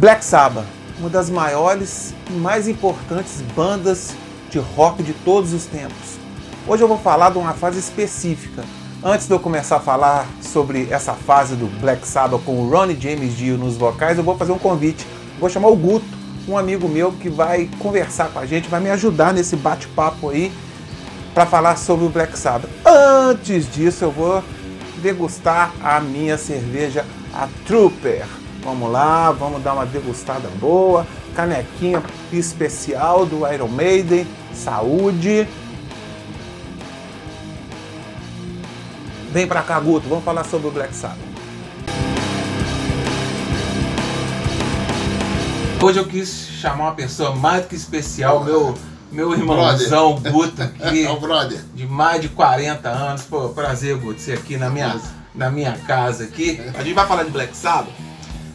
Black Sabbath, uma das maiores e mais importantes bandas de rock de todos os tempos. Hoje eu vou falar de uma fase específica. Antes de eu começar a falar sobre essa fase do Black Sabbath com o Ronnie James Dio nos vocais, eu vou fazer um convite. Vou chamar o Guto, um amigo meu que vai conversar com a gente, vai me ajudar nesse bate-papo aí para falar sobre o Black Sabbath. Antes disso, eu vou degustar a minha cerveja, a Trooper. Vamos lá, vamos dar uma degustada boa. Canequinha especial do Iron Maiden. Saúde. Vem pra cá, Guto, vamos falar sobre o Black Sabbath. Hoje eu quis chamar uma pessoa mais do que especial, meu, meu irmãozão Guto, aqui, É o brother. de mais de 40 anos. Pô, prazer, Guto, ser aqui na minha, na minha casa aqui. A gente vai falar de Black Sabbath,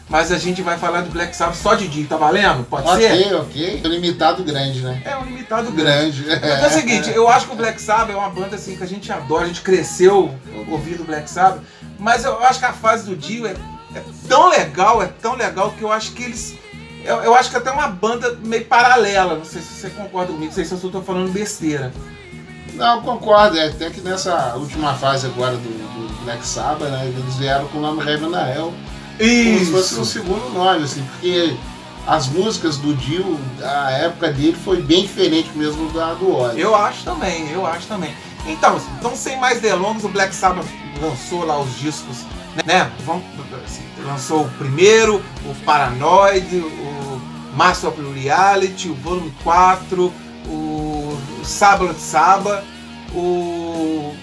mas a gente vai falar de Black Sabbath só de dia, tá valendo? Pode ser? Ok, ok. Um limitado grande, né? É um limitado grande. Grande. É o seguinte, eu acho que o Black Sabbath é uma banda assim que a gente adora, a gente cresceu ouvindo o Black Sabbath, mas eu acho que a fase do Dio é, é tão legal, é tão legal que eu acho que eles. Eu, eu acho que até uma banda meio paralela, não sei se você concorda comigo, não sei se eu estou falando besteira. Não, concordo. É até que nessa última fase agora do, do Black Sabbath, né? Eles vieram com o nome Heaven and Hell. Como se fosse um Isso. segundo nome, assim, porque as músicas do Dio, a época dele foi bem diferente mesmo da do Ozzy. Eu acho também, eu acho também. Então, então sem mais delongas, o Black Sabbath lançou lá os discos, né? Vamos, assim, lançou o primeiro, o Paranoid, o Master of Reality, o Volume 4, o Sabbath Saba, o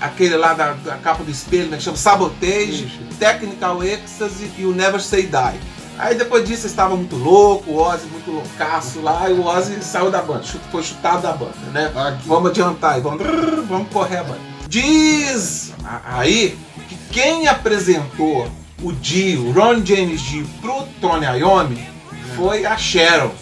aquele lá da, da capa do espelho, né, que chama Sabotage, Isso. Technical Ecstasy e o Never Say Die. Aí depois disso eles estavam muito louco, o Ozzy muito loucaço lá, e o Ozzy saiu da banda, foi chutado da banda, né? Aqui. Vamos adiantar aí, vamos, vamos correr a banda. Diz aí que quem apresentou o Dio, o Ron James Dio, pro Tony Iommi foi a Sharon.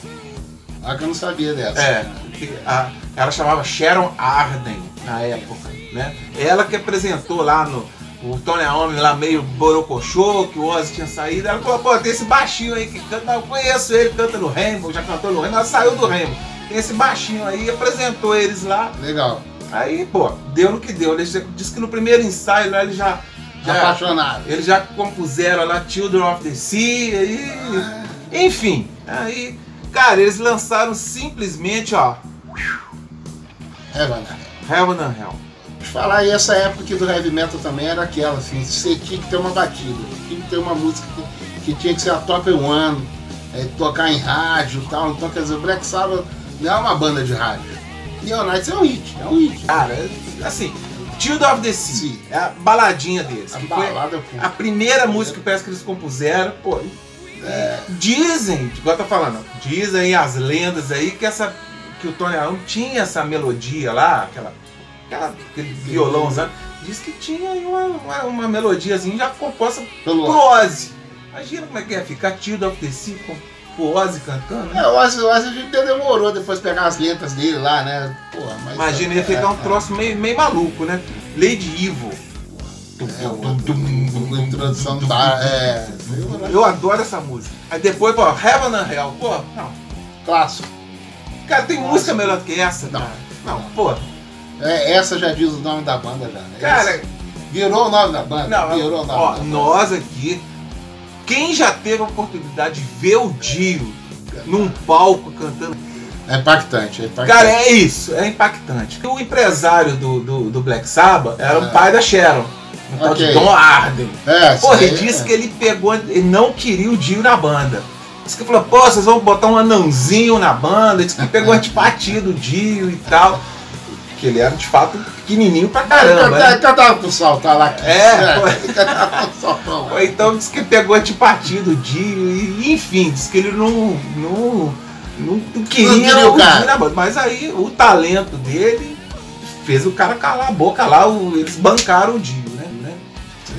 Ah, que eu não sabia dessa. É, que a- ela chamava Sharon Arden na época, né? Ela que apresentou lá no o Tony Iommi lá meio borocochô, que o Ozzy tinha saído. Ela falou, pô, tem esse baixinho aí que canta, eu conheço ele, canta no Rainbow, já cantou no Rainbow, ela saiu do Rainbow. Tem esse baixinho aí, apresentou eles lá. Legal. Aí, pô, deu no que deu. Ele disse que no primeiro ensaio lá ele já. já Apaixonado. eles já compuseram lá Children of the Sea, aí. Enfim, aí. Cara, eles lançaram simplesmente, ó, Heaven and Hell. And Hell. Eu falar, e essa época aqui do heavy metal também era aquela, assim, você tinha que ter uma batida, tinha que ter uma música que, que tinha que ser a top one, é, tocar em rádio e tal. Então, quer dizer, o Black Sabbath não é uma banda de rádio. Neonites é um hit, é um hit. Cara, assim, Children of the Sea, Sim. é a baladinha deles. A que foi balada pô, a primeira música que parece que eles compuseram, pô. É. Dizem, igual tá falando, dizem as lendas aí que essa que o Tony Iommi tinha essa melodia lá, aquela, aquela aquele violão, sabe? Diz que tinha uma, uma, uma melodiazinha já composta pelo Ozzy. Imagina como é que ia ficar Children of the Sea com o Ozzy cantando. né? É, o Ozzy, o Ozzy a gente até demorou depois pegar as letras dele lá, né? Porra, mas, Imagina, ia ficar um troço meio, meio maluco, né? Lady Evil. É, introdução da. É. Eu adoro essa música. Aí depois, pô, Heaven and Hell. Pô, não. Clássico. Cara, tem música melhor do que essa, Não. cara. Não, pô. É, essa já diz o nome da banda já, né? Cara, Esse- virou o nome da banda. não, virou o nome ó, da banda. nós aqui, quem já teve a oportunidade de ver o Dio num palco cantando. É impactante, é impactante. Cara, é isso, é impactante. O empresário do, do, do Black Sabbath era o É. pai da Sharon. Um tal de. Don Arden. É, Porra, ele disse é. que ele pegou, ele não queria o Dio na banda. Disse que falou, pô, vocês vão botar um anãozinho na banda. Disse que pegou antipatido do Dio e tal. Que ele era de fato pequenininho pra caramba. Ele né? cantava pro saltar lá. É, cantava pro. Ou então disse que pegou antipatia do Dio, e, enfim, disse que ele não, não, não, queria Não queria o o cara. Dio na banda. Mas aí o talento dele fez o cara calar a boca lá, eles bancaram o Dio, né? né?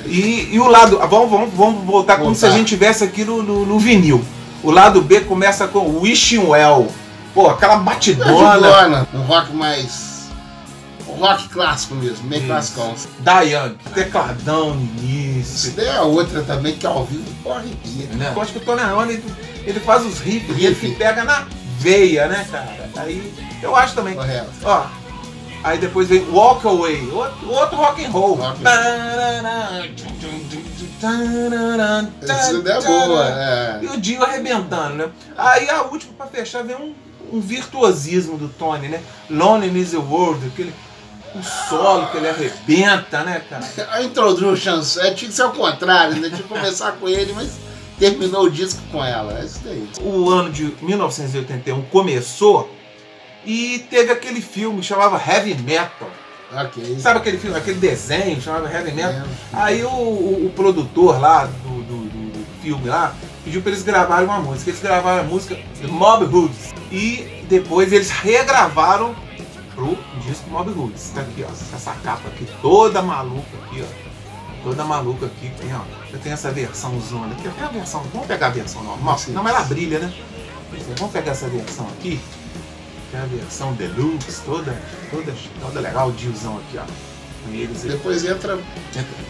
E, e o lado. Vamos, vamos, vamos voltar como Voltar. se a gente tivesse aqui no, no, no vinil. O lado B começa com Wishing Well. Pô, aquela batidona. Ajudona, um rock mais. Um rock clássico mesmo, meio Isso. classicão. Diane, tecladão no Isso início. daí é outra também que ao vivo porra arrepia. Né? Eu acho que o Tony Iommi, ele faz os riffs, Riff. ele que pega na veia, né, cara? Aí eu acho também. Correto. Ó, aí depois vem Walk Away, outro, outro rock and roll. Rock Essa ideia é boa, é. E o Dio arrebentando, né? Aí a última pra fechar vem um, um virtuosismo do Tony, né? Lonely is the World, aquele o solo que ele arrebenta, né, cara? A introduction é, tinha que ser ao contrário, né? Tinha que começar com ele, mas terminou o disco com ela. É isso daí. O ano de 1981 começou e teve aquele filme que chamava Heavy Metal. Ok. Sabe aquele filme, aquele desenho chamava Heavy Metal? Aí o, o- o produtor lá do, do- do- filme lá pediu pra eles gravarem uma música. Eles gravaram a música Mob Hoods. E depois eles regravaram pro disco Mob Hoods. Tá aqui, ó. Essa capa aqui toda maluca aqui, ó. Toda maluca aqui, tem, ó. Eu tenho essa versão zona aqui. Tem a versão. Vamos pegar a versão normal. Não, mas ela brilha, né? Vamos pegar essa versão aqui. É a versão deluxe, toda, toda, toda legal, o Diozão aqui, ó. Depois entra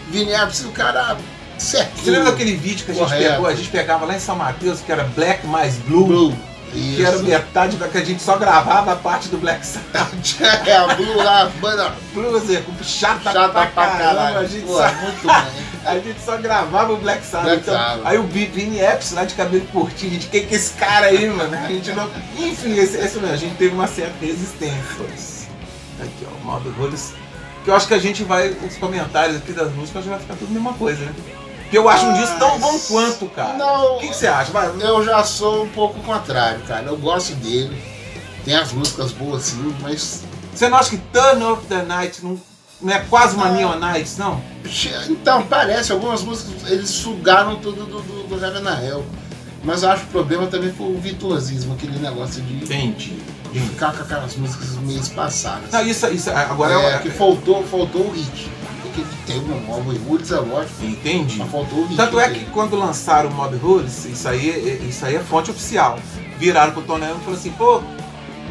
Vini Apps e o cara certinho. Você lembra daquele vídeo que a gente pegou? A gente pegava lá em São Mateus, que era Black mais Blue, Blue. Que era Isso. metade da que a gente só gravava a parte do Black Sabbath. É, a Blue lá, banda Blues, chata, chata pra pra caramba, caralho. a gente, Pô, só, muito bem. a gente só gravava o Black Sabbath. Black Então, Sabbath. aí o Vi- Vini Epps lá de cabelo curtinho, gente, quem que é esse cara aí, mano? A gente não... Enfim, esse, esse mesmo, a gente teve uma certa resistência. Aqui, ó, o Mob Rolls. Que eu acho que a gente vai, os comentários aqui das músicas, já vai ficar tudo a mesma coisa, né? Porque eu acho um disco tão bom quanto, cara. Não. O que, que você acha? Vai, Eu já sou um pouco contrário, cara. Eu gosto dele. Tem as músicas boas sim, mas. Você não acha que Turn Off the Night não, não é quase uma Neon Nights, não? Então, parece, algumas músicas eles sugaram tudo do, do, do Heaven Hell. Mas eu acho que o problema também foi o virtuosismo, aquele negócio de Entendi. ficar com aquelas músicas meio espaçadas. Não, isso, isso agora é, é, que faltou, faltou o hit. Tem um Woods, é lógico, Entendi. faltou o. Tanto é que quando lançaram o Mob Rules, isso aí, isso aí é fonte oficial. Viraram pro Allen e falaram assim, pô,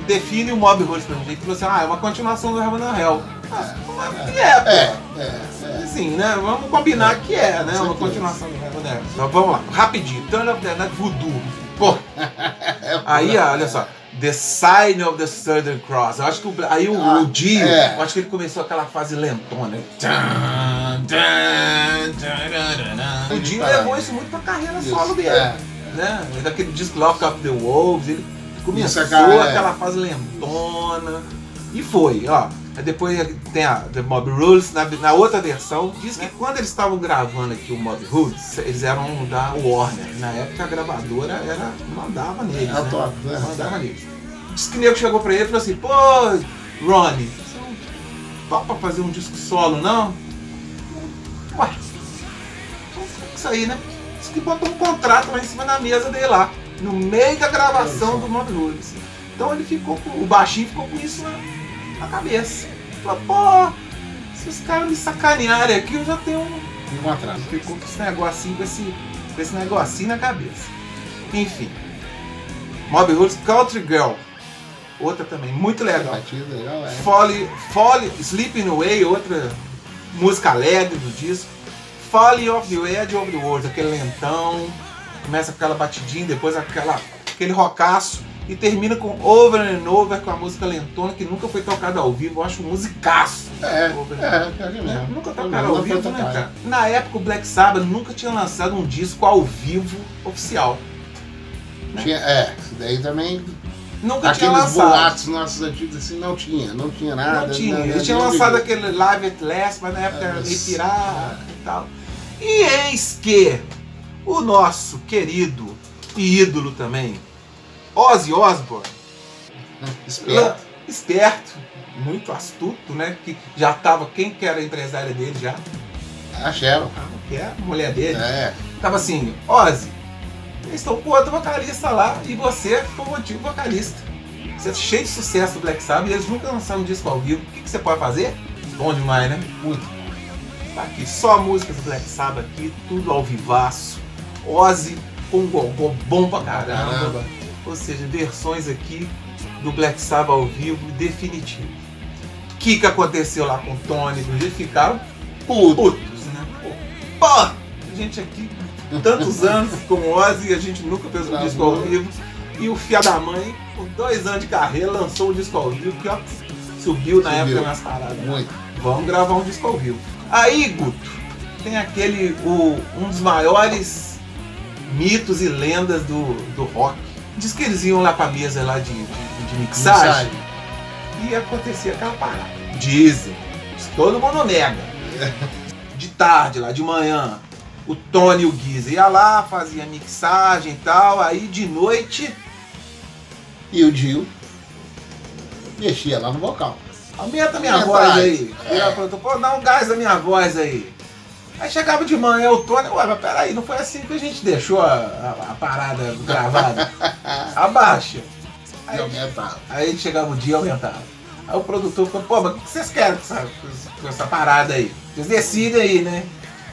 define o Mob Rules pra gente. Ele falou assim, ah, é uma continuação do Heaven and Hell. Ah, mas é, pô. É, é, é. Assim, né? Vamos combinar que é, né? Uma continuação do Heaven and Hell. Então vamos lá, rapidinho. Turn of the Night Voodoo. Pô, É, Aí, olha só. The Sign of the Southern Cross. Eu acho que o, aí o, Ah, o Dio, é. eu acho que ele começou aquela fase lentona. né? O Dio Parado. levou isso muito pra carreira Isso, solo dele. é. Né? Daquele disco Lock Up the Wolves, ele começou cara, é. aquela fase lentona. E foi, ó. Depois tem a The Mob Rules, na, na outra versão, diz que quando eles estavam gravando aqui o Mob Rules, eles eram da Warner. Na época a gravadora era, mandava neles. É né? top, né? Mandava neles. Diz que o nego chegou pra ele e falou assim, pô, Ronnie, você não topa fazer um disco solo, não? Ué, com isso aí, né? Diz que botou um contrato lá em cima da mesa dele lá, no meio da gravação do Mob Rules. Então ele ficou com, o baixinho ficou com isso na, na cabeça. Falou, pô, se os caras me sacanearem aqui, eu já tenho um, Um contrato. ficou com esse negocinho, com esse, com esse negocinho na cabeça. Enfim. Mob Rules Country Girl. Outra também, muito legal. Batida legal, é. Folly, Folly, Sleeping Away, outra música alegre do disco. Folly of the Edge of the World, aquele lentão. Começa com aquela batidinha, depois aquela, aquele rocaço. E termina com Over and Over, com a música lentona, que nunca foi tocada ao vivo. Eu acho um musicaço. É, Over é, pior que mesmo. Nunca não ao vivo, né, cara? Na época o Black Sabbath nunca tinha lançado um disco ao vivo oficial. Tinha, é, isso daí também. Nunca tinha Aqueles lançado. boatos nossos antigos assim não tinha, não tinha nada. Não tinha. Eles tinham lançado aquele Live at Last, mas na época É, era meio mas- pirata e tal. E eis que o nosso querido e ídolo também, Ozzy Osbourne, Esperto. esperto, muito astuto, né? Que já tava, quem que era a empresária dele já? A Cheryl. Que é a mulher dele. É. Tava assim, Ozzy, eles estão com outro vocalista lá e você foi o antigo vocalista. Você é cheio de sucesso do Black Sabbath e eles nunca lançaram um disco ao vivo. O que, que você pode fazer? Bom demais, né? Muito. Tá aqui, só músicas do Black Sabbath aqui, tudo ao vivaço. Ozzy com um gogó bom pra caramba. Caramba. Ou seja, versões aqui do Black Sabbath ao vivo definitivo. O que, que aconteceu lá com o Tony? Eles ficaram Puto. putos, né? Pô, a gente aqui tantos anos com o Ozzy e a gente nunca fez um Tá disco ao vivo. E o Fia da Mãe, com dois anos de carreira, lançou um disco ao vivo que ó, subiu na Subiu. época nas paradas. Muito. Vamos gravar um disco ao vivo. Aí, Guto, tem aquele, o, um dos maiores mitos e lendas do, do rock. Diz que eles iam lá pra mesa lá de, de, de mixagem e acontecia aquela parada. Dizem, todo mundo nega. De tarde, lá de manhã, o Tony e o Guiza ia lá, fazia mixagem e tal, aí de noite E o Dio mexia lá no vocal. Aumenta a minha É, voz aí. É. Pra outro, pô, dá um gás na minha voz aí. Aí chegava de manhã o Tony, ué, mas peraí, não foi assim que a gente deixou a, a- a parada gravada. Abaixa. E Aí, aumentava. aí chegava o dia e aumentava. Aí o produtor falou, pô, mas o que vocês querem com essa, com essa parada aí? Vocês decidem aí, né?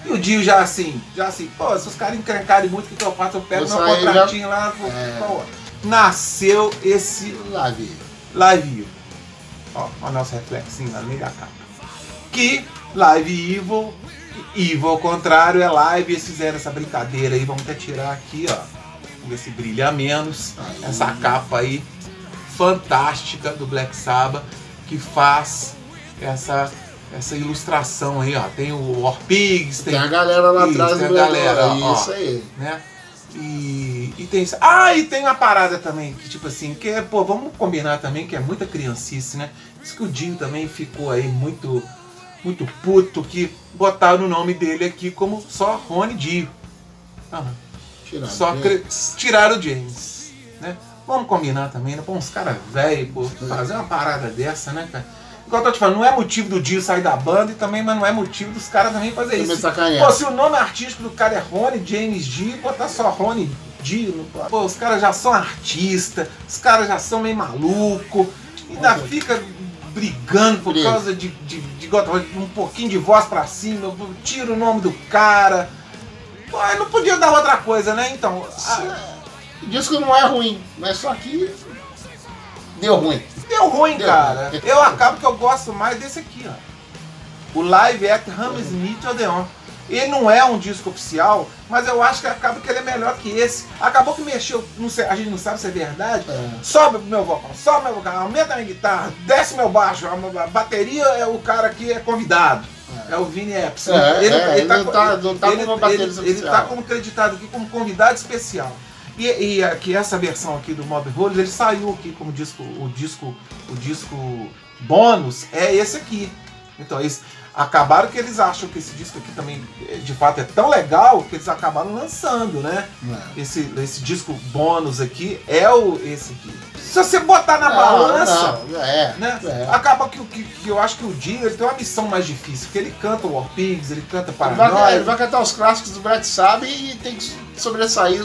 E o Dio já assim, já assim, pô, se os caras encrencarem muito, o que, que eu faço? Eu pego Isso meu aí já- contratinho lá, pô, É. pô. Nasceu esse. Live Evil. Ó, o nosso reflexinho lá no meio da capa. Que Live Evil, Evil ao contrário é live, eles fizeram essa brincadeira aí, vamos até tirar aqui, ó. Vamos ver se brilha menos. Essa capa aí, fantástica do Black Sabbath, que faz essa, essa ilustração aí, ó. Tem o War Pigs, tem Tem a galera lá atrás tem a galera, ó. Isso aí. né? E, e tem isso. Ah, e tem uma parada também, que tipo assim, que é, pô, vamos combinar também que é muita criancice, né? Isso que o Dinho também ficou aí muito, muito puto que botaram o nome dele aqui como só Rony Dio. Tirado. Só cre- tiraram o James, né? Vamos combinar também, né? Pô, uns caras velhos, fazer uma parada dessa, né, cara? Igual eu tô te falando, não é motivo do Dio sair da banda e também, mas não é motivo dos caras também fazer Também isso. sacanear. Pô, se o nome artístico do cara é Rony James Dio, botar só Rony Dio, no- pô, os caras já são artistas, os caras já são meio maluco, ainda fica brigando por Briga. causa de, de, de, um pouquinho de voz pra cima, tira o nome do cara. Pô, não podia dar outra coisa, né? Então, a- O disco não é ruim, mas só que deu ruim. deu ruim, Deu cara. ruim. Eu acabo que eu gosto mais desse aqui, ó. O Live at Hammersmith Odeon. Ele não é um disco oficial, mas eu acho que acaba que ele é melhor que esse. Acabou que mexeu, não sei, a gente não sabe se é verdade. É. Sobe meu vocal, sobe meu vocal, aumenta minha guitarra, desce meu baixo. A bateria é o cara que é convidado. É, o Vini Epps. É, é, ele não co- tá- não tá ele, como baterista ele, ele tá como acreditado aqui como convidado especial. E, e aqui essa versão aqui do Mob Rules, ele saiu aqui como disco, o disco, o disco bônus é esse aqui. Então eles acabaram que eles acham que esse disco aqui também eh, de fato é tão legal que eles acabaram lançando, né? É. Esse, esse disco bônus aqui é o esse aqui. Se você botar na Não, balança, não, é, né? é. Acaba que, que, que eu acho que o Dio ele tem uma missão mais difícil, porque ele canta War Pigs, ele canta Ele vai, ele Paranoia. vai cantar os clássicos do Black Sabbath e tem que sobressair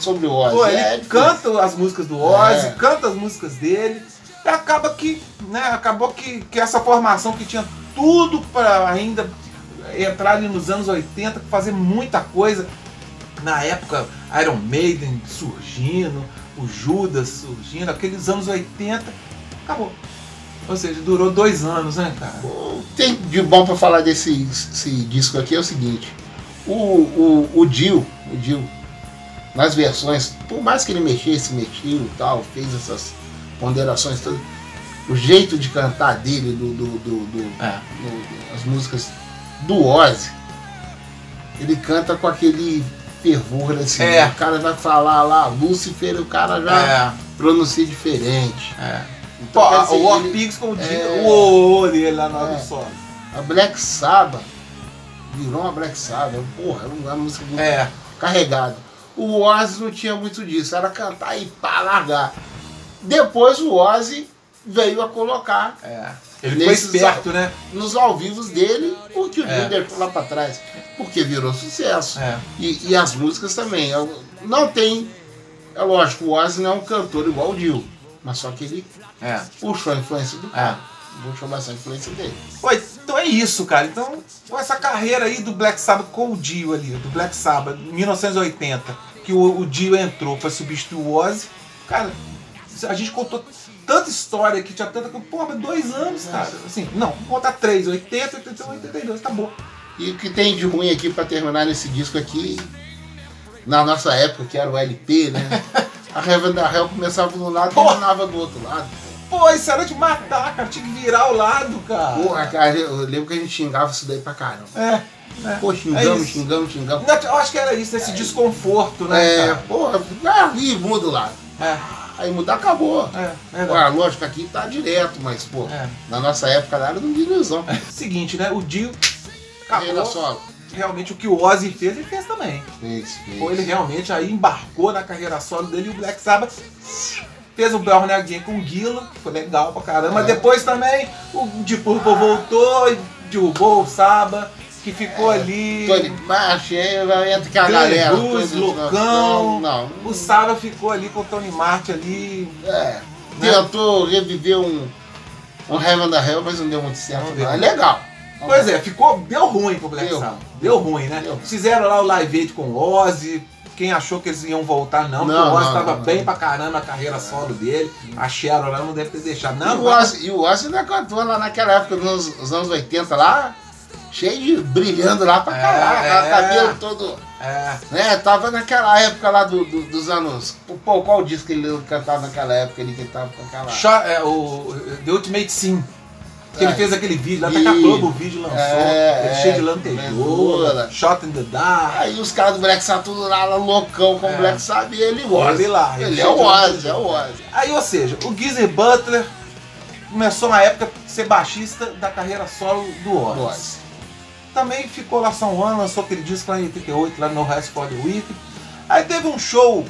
sobre o Ozzy. Pô, ele É canta as músicas do Ozzy, É. canta as músicas dele. Acaba que, né, acabou que, que essa formação que tinha tudo para ainda entrar ali nos anos 80, fazer muita coisa. Na época, Iron Maiden surgindo, o Judas surgindo, aqueles anos 80, acabou. Ou seja, durou dois anos, né, cara? Tem de bom pra falar desse esse disco aqui é o seguinte: o, o, o Dio, o Dio, nas versões, por mais que ele mexesse, mexeu e tal, fez essas ponderações todas, o jeito de cantar dele, do, do, do, do- É. do- as músicas do Ozzy, ele canta com aquele fervor assim. É. O cara vai falar lá, Lúcifer, o cara já É, pronuncia diferente. é. Então, Pô, o War ele- Pigs, como diz, É. o o dele lá hora É. solo. A Black Sabbath virou uma Black Sabbath. Porra, era uma música muito É, carregada. O Ozzy não tinha muito disso, era cantar e pá, largar. Depois o Ozzy veio a colocar é. Ele foi esperto, né? nos ao vivos dele o que o É. Deixou lá pra trás. Porque virou sucesso. É. E, e as músicas também. Eu- Não tem. É lógico, o Ozzy não é um cantor igual o Dio. Mas só que ele É. puxou a influência do É. cara. Puxou bastante a influência dele. Pô, então é isso, cara. Então, com essa carreira aí do Black Sabbath com o Dio ali, do Black Sabbath, 1980, que o, o Dio entrou pra substituir o Ozzy, cara, a gente contou tanta história que tinha tanta. Pô, mas dois anos, cara. Assim, não, vamos contar três, 80, 81, 82, acabou. E o que tem de ruim aqui pra terminar nesse disco aqui na nossa época, que era o LP, né? A Heaven da Hell começava de um lado e terminava do outro lado. Pô, isso era de matar, cara. Tinha que virar o lado, cara. Porra, cara, eu lembro que a gente xingava isso daí pra caramba. É. é. Pô, É xingamos, isso. xingamos, xingamos. Eu acho que era isso, esse desconforto, né, É, cara? porra, ah, e muda o lado. É, Aí mudar acabou. é, é. Agora, lógico, aqui tá direto, mas, pô, É. na nossa época lá era de ilusão. Seguinte, né? O Dio acabou. solo. Realmente o que o Ozzy fez, ele fez também. Fez, fez. Pô, ele realmente aí embarcou na carreira solo dele e o Black Sabbath fez o Burn Again com o que foi legal pra caramba. É. depois também o Deep Purple voltou e derrubou o Saba, que ficou ali. Tony March, entra que a galera. Hughes, todos- Loucão. Não, O Saba ficou ali com o Tony Martin ali. É, tentou reviver um, um Heaven da Hell, mas não deu muito certo. Não. É legal. Pois é, ficou. Deu ruim pro Black. Sabbath. Deu ruim, né? Deu. Fizeram lá o Live Aid com o Ozzy. Quem achou que eles iam voltar, não, porque Não, o Ozzy não, tava não, bem não. pra caramba na carreira solo dele. A Cheryl lá não deve ter deixado. E Não, o vai- Ozzy, e o Ozzy ainda cantou lá naquela época, nos nos anos 80 lá, cheio de brilhando lá pra É, caralho, é. cabelo todo. É, Né, tava naquela época lá do, do- dos anos. Pô, qual disco que ele cantava naquela época ali que ele tava com aquela. É, o The Ultimate Sim. Que ele É. fez aquele vídeo, lá até que a Vídeo. Globo o vídeo lançou. É, ele é, cheio de lantejoura, lantejoura. Shot in the Dark. Aí os caras do Black Sabbath tudo lá, loucão com É. o Black Sabbath e ele o Ozzy. Ele lá, Ele ele é o Ozzy, é o Ozzy. Aí, ou seja, o Geezer Butler começou na época a ser baixista da carreira solo do Ozzy. Também ficou lá só um ano, lançou aquele disco lá em 88, lá no Rest for the Week. Aí teve um show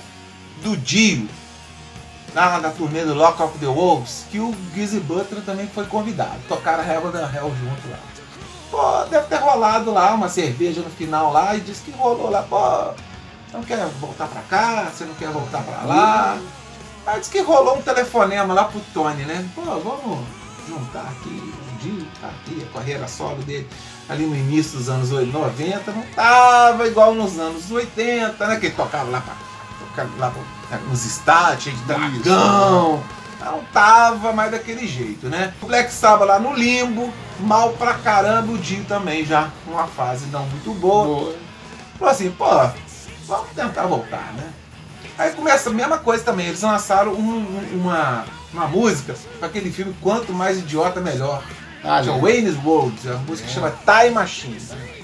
do Dio, lá na turnê do Lock of the Wolves, que o Geezer Butler também foi convidado. Tocaram Heaven and Hell junto lá. Pô, deve ter rolado lá uma cerveja no final lá e disse que rolou lá, pô, você não quer voltar pra cá, você não quer voltar pra lá. Aí disse que rolou um telefonema lá pro Tony, né? Pô, vamos juntar aqui o Dio, tá aqui, a carreira solo dele ali no início dos anos 90, não tava igual nos anos 80, né? Que tocava lá, pra, tocava lá pra- nos estádios, cheio de dragão. Não tava mais daquele jeito, né? O Black Sabbath lá no limbo, mal pra caramba, o Dio também já numa fase não muito boa. Boa. Falou assim, pô, vamos tentar voltar, né? Aí começa a mesma coisa também, eles lançaram um- um- uma, uma música para aquele filme Quanto Mais Idiota Melhor. Ah, é né? Wayne's World, é uma música que chama Time Machine.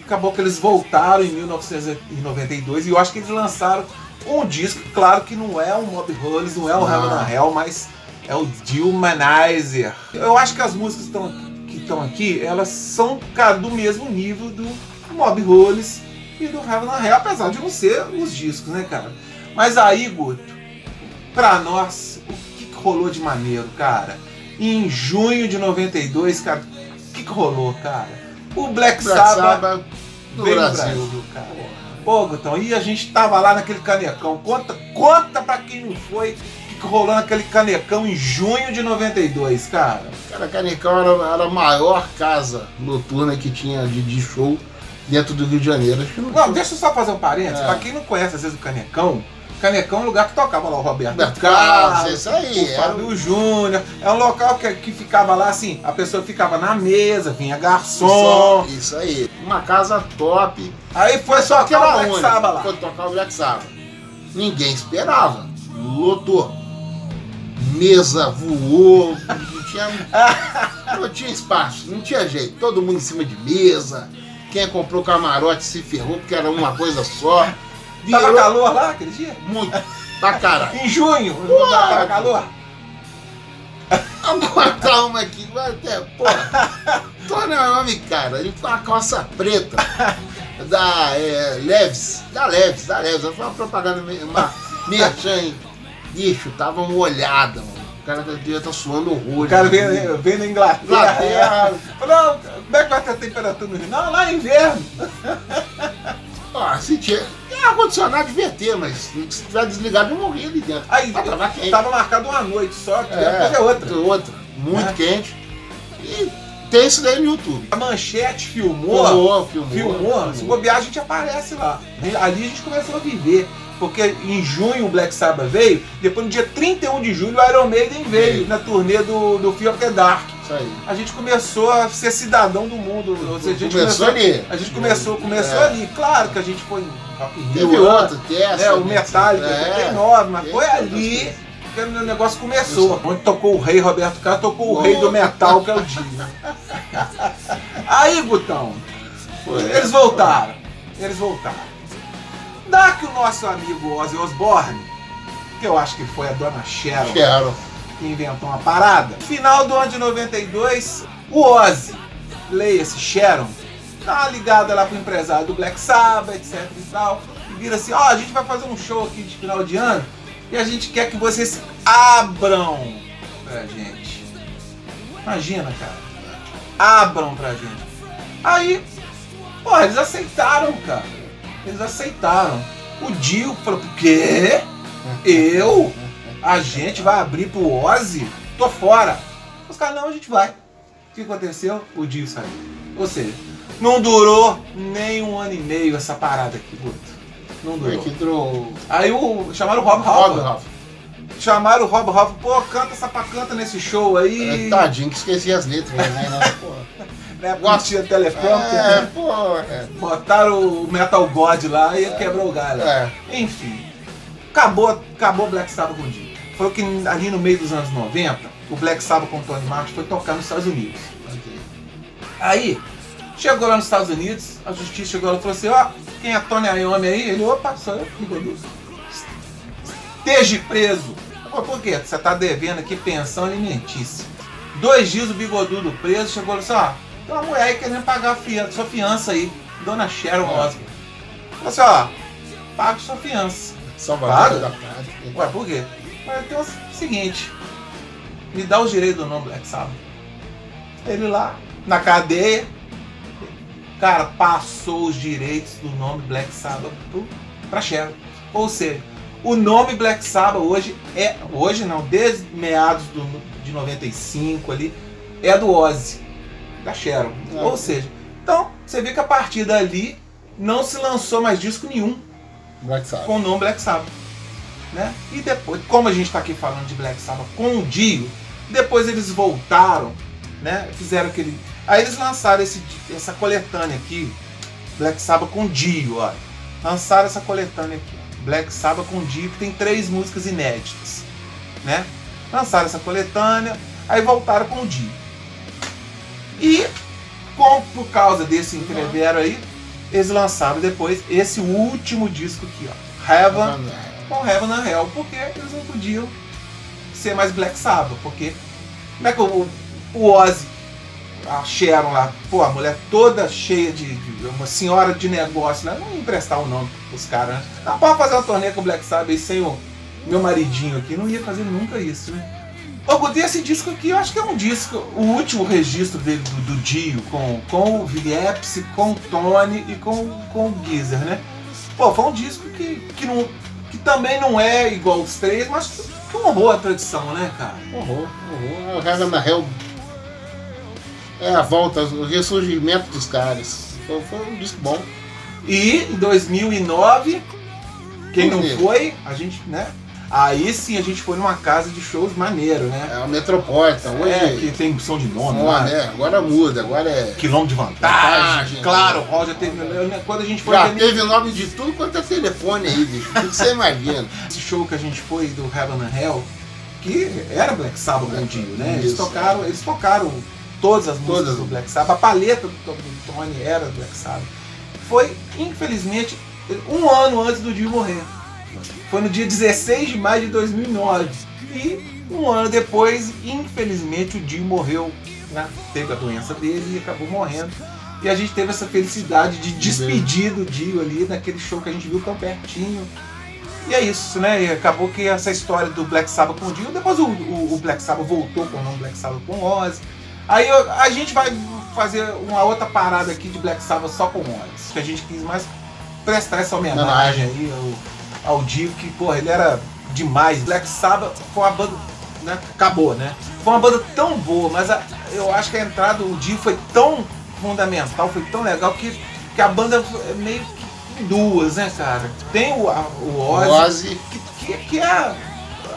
Acabou que eles voltaram em 1992 e eu acho que eles lançaram um disco, claro que não é o Mob Rules, não é o Não. Heaven and Hell, mas é o Dilmanizer. Eu acho que as músicas tão, que estão aqui, elas são, cara, do mesmo nível do Mob Rules e do Heaven and Hell, apesar de não ser os discos, né, cara? Mas aí, Guto, pra nós, o que, rolou de maneiro, cara? Em junho de 92, cara, rolou, cara? O Black, Black Sabbath no veio Brasil. Brasil, cara. Pô, Gutão, e a gente tava lá naquele canecão. Conta, conta pra quem não foi que, que rolou naquele canecão em junho de 92, cara. Cara, Canecão era, era a maior casa noturna que tinha de, de show dentro do Rio de Janeiro. Não, Não, deixa eu só fazer um parênteses. É. Pra quem não conhece, às vezes, o canecão, Canecão é um lugar que tocava lá o Roberto, Roberto Carlos, Carlos, isso aí, o Fábio Júnior. É um local que, que ficava lá assim, a pessoa ficava na mesa, vinha garçom. Isso aí. Uma casa top. Aí foi só era o Black? Sabbath lá. Foi tocar o Black Sabbath. Ninguém esperava. Lotou. Mesa voou. Não tinha, não tinha espaço. Não tinha jeito. Todo mundo em cima de mesa. Quem comprou camarote se ferrou porque era uma coisa só. Tava Virou calor lá aquele dia? muito. Pra caralho. Em junho, Ué. tava calor? Vamos botar uma aqui, vai até, porra. Tony é o nome, cara. Ele com uma calça preta da é, Leves, da Leves, da Leves. Foi uma propaganda, uma merchan, hein? Bicho, tava molhada, mano. O cara devia estar suando horror. O cara veio, veio na Inglaterra. Inglaterra. Falou, como é que vai ter a temperatura no Rio? Não, lá é inverno. Ó, se tinha. É, ar-condicionado devia ter, mas se tiver desligado, eu morri ali dentro. Aí Ah, tava quente. tava marcado uma noite só, que depois é outra. outra. Muito É. quente. E tem isso daí no YouTube. A manchete filmou, Filmou, filmou. filmou, se bobear a gente aparece lá. Ali a gente começou a viver. Porque em junho o Black Sabbath veio, depois no dia 31 de julho o Iron Maiden veio Veio. na turnê do, do Fear of the Dark. Isso aí. a gente começou a ser cidadão do mundo. Ou seja, a gente Começou ali. A gente começou, começou É. ali. Claro que a gente foi em Rock in Teve Rio, outro, Tessa. É, o Metallica, é. 89, mas foi ali que o negócio começou. Onde tocou o rei Roberto Carlos, tocou o rei do metal, que é o Dio. Aí, Gutão, Foi. eles voltaram. Eles voltaram. Dá que o nosso amigo Ozzy Osbourne, que eu acho que foi a dona Cheryl Quero. Que inventou uma parada. Final do ano de 92, o Ozzy, leia-se Sharon, uma ligada lá pro empresário do Black Sabbath, etc e tal, e vira assim, ó, a gente vai fazer um show aqui de final de ano e a gente quer que vocês abram pra gente. Imagina, cara. Abram pra gente. Aí, pô, eles aceitaram, cara. Eles aceitaram. O Dio falou, por quê? Eu? A gente vai abrir pro Ozzy? Tô fora. Os caras, não, a gente vai. O que aconteceu? O Dio saiu. Ou seja, não durou nem um ano e meio essa parada aqui, Guto. Não durou. que entrou Aí o, chamaram o Rob Halford. Chamaram o Rob Halford. Pô, canta essa pra canta nesse show aí. É, Tadinho que esqueci as letras, né? Porra. Né, porque tinha teleprompter. É, né? pô. É. Botaram o Metal God lá e quebrou o galho. É. Enfim, acabou, acabou Black Sabbath com o dia. Foi que ali no meio dos anos 90, o Black Sabbath com o Tony Martin foi tocar nos Estados Unidos. Aí, chegou lá nos Estados Unidos, a justiça chegou lá e falou assim, ó, quem é Tony Iommi aí? Ele, opa, sou eu, bigodudo. Esteja preso. Pô, por quê? Você tá devendo aqui pensão alimentícia. Dois dias o bigodudo preso, chegou lá e disse, ó, tem uma mulher aí querendo pagar a fiança, sua fiança aí, Dona Sharon. Osbourne. Falou assim, ó, paga sua fiança. Salvador Paga? da pátria. Ué, por quê? Mas tem o seguinte, me dá os direitos do nome Black Sabbath. Ele lá, na cadeia, cara, passou os direitos do nome Black Sabbath pra Sharon. Ou seja, o nome Black Sabbath hoje é, hoje não, desde meados do, de 95 ali, é do Ozzy, da Sharon. Ah. Ou seja, então, você vê que a partir dali não se lançou mais disco nenhum Black Sabbath. com o nome Black Sabbath. Né? E depois, como a gente está aqui falando de Black Sabbath com o Dio, depois eles voltaram, né? fizeram aquele. Aí eles lançaram esse, essa coletânea aqui, Black Sabbath com Dio, olha. Lançaram essa coletânea aqui, Black Sabbath com Dio, que tem três músicas inéditas. Né? Lançaram essa coletânea, aí voltaram com o Dio. E com, por causa desse entrevero aí, eles lançaram depois esse último disco aqui, ó. Heaven com Heaven and Hell, porque eles não podiam ser mais Black Sabbath, porque como é que o, o Ozzy, a Sharon lá, pô, a mulher toda cheia de, de- uma senhora de negócio, né? Não emprestar o nome pros caras, né? Não pode fazer uma turnê com o Black Sabbath sem o meu maridinho aqui, não ia fazer nunca isso, né? Ô, Guto, e esse disco aqui, eu acho que é um disco, o último registro dele do, do Dio, com, com o Viepsi, com o Tony e com, com o Geezer, né? Pô, foi um disco que, que, não, que também não é igual os três, mas que honrou a tradição, né, cara? Horror, horror. O Heaven and Hell é a volta, o ressurgimento dos caras. Foi, foi um disco bom. E em 2009, quem não foi, a gente, né? Aí sim a gente foi numa casa de shows maneiro, né? É o Metropolitan. Hoje, É, que tem som de nome Ó, lá. né? agora muda, agora é. Quilômetro de vantagem. Vantagem. Claro, o Roger teve. Quando a gente foi Já teve nome de tudo quanto é telefone aí, bicho. Tudo que você imagina. esse show que a gente foi do Heaven and Hell, que era Black Sabbath o Dio, né? Eles Isso. tocaram, eles tocaram todas as músicas Todas. do Black Sabbath, a paleta do do Tony era do Black Sabbath. Foi, infelizmente, um ano antes do Dio morrer. Foi no dia 16 de maio de 2009. E um ano depois, infelizmente, o Dio morreu. Né? Teve a doença dele e acabou morrendo. E a gente teve essa felicidade de despedir do Dio ali naquele show que a gente viu tão pertinho. E é isso, né? E acabou que essa história do Black Sabbath com o Dio, depois o, o- o Black Sabbath voltou com o nome Black Sabbath com o Ozzy. Aí eu- a gente vai fazer uma outra parada aqui de Black Sabbath só com o Ozzy, que a gente quis mais prestar essa homenagem aí ao, ao Dio, que, porra, ele era demais. Black Sabbath foi uma banda, né? Acabou, né? Foi uma banda tão boa, mas a- eu acho que a entrada do Dio foi tão fundamental, foi tão legal que, que a banda é meio que em duas, né, cara? Tem o, a- o Ozzy, Ozzy. que, que- que é a,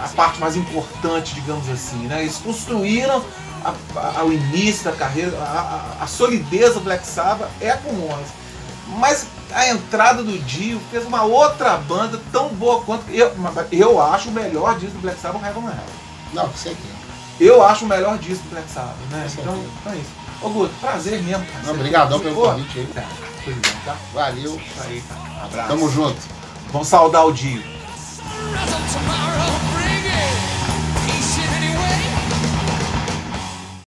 a parte mais importante, digamos assim, né? Eles construíram a, a, o início da carreira, a, a, solidez do Black Sabbath é com o Morrison. Mas a entrada do Dio fez uma outra banda tão boa quanto. Eu, eu acho o melhor disco do Black Sabbath o Heaven Hell. Não, sei que. Eu acho o melhor disco do Black Sabbath, né? Então, então é isso. Ô Guto, prazer mesmo. Prazer. Obrigadão pelo convite aí. Tá, tá? Valeu. Aí, tá. Abraço. Tamo junto. Vamos saudar o Dio.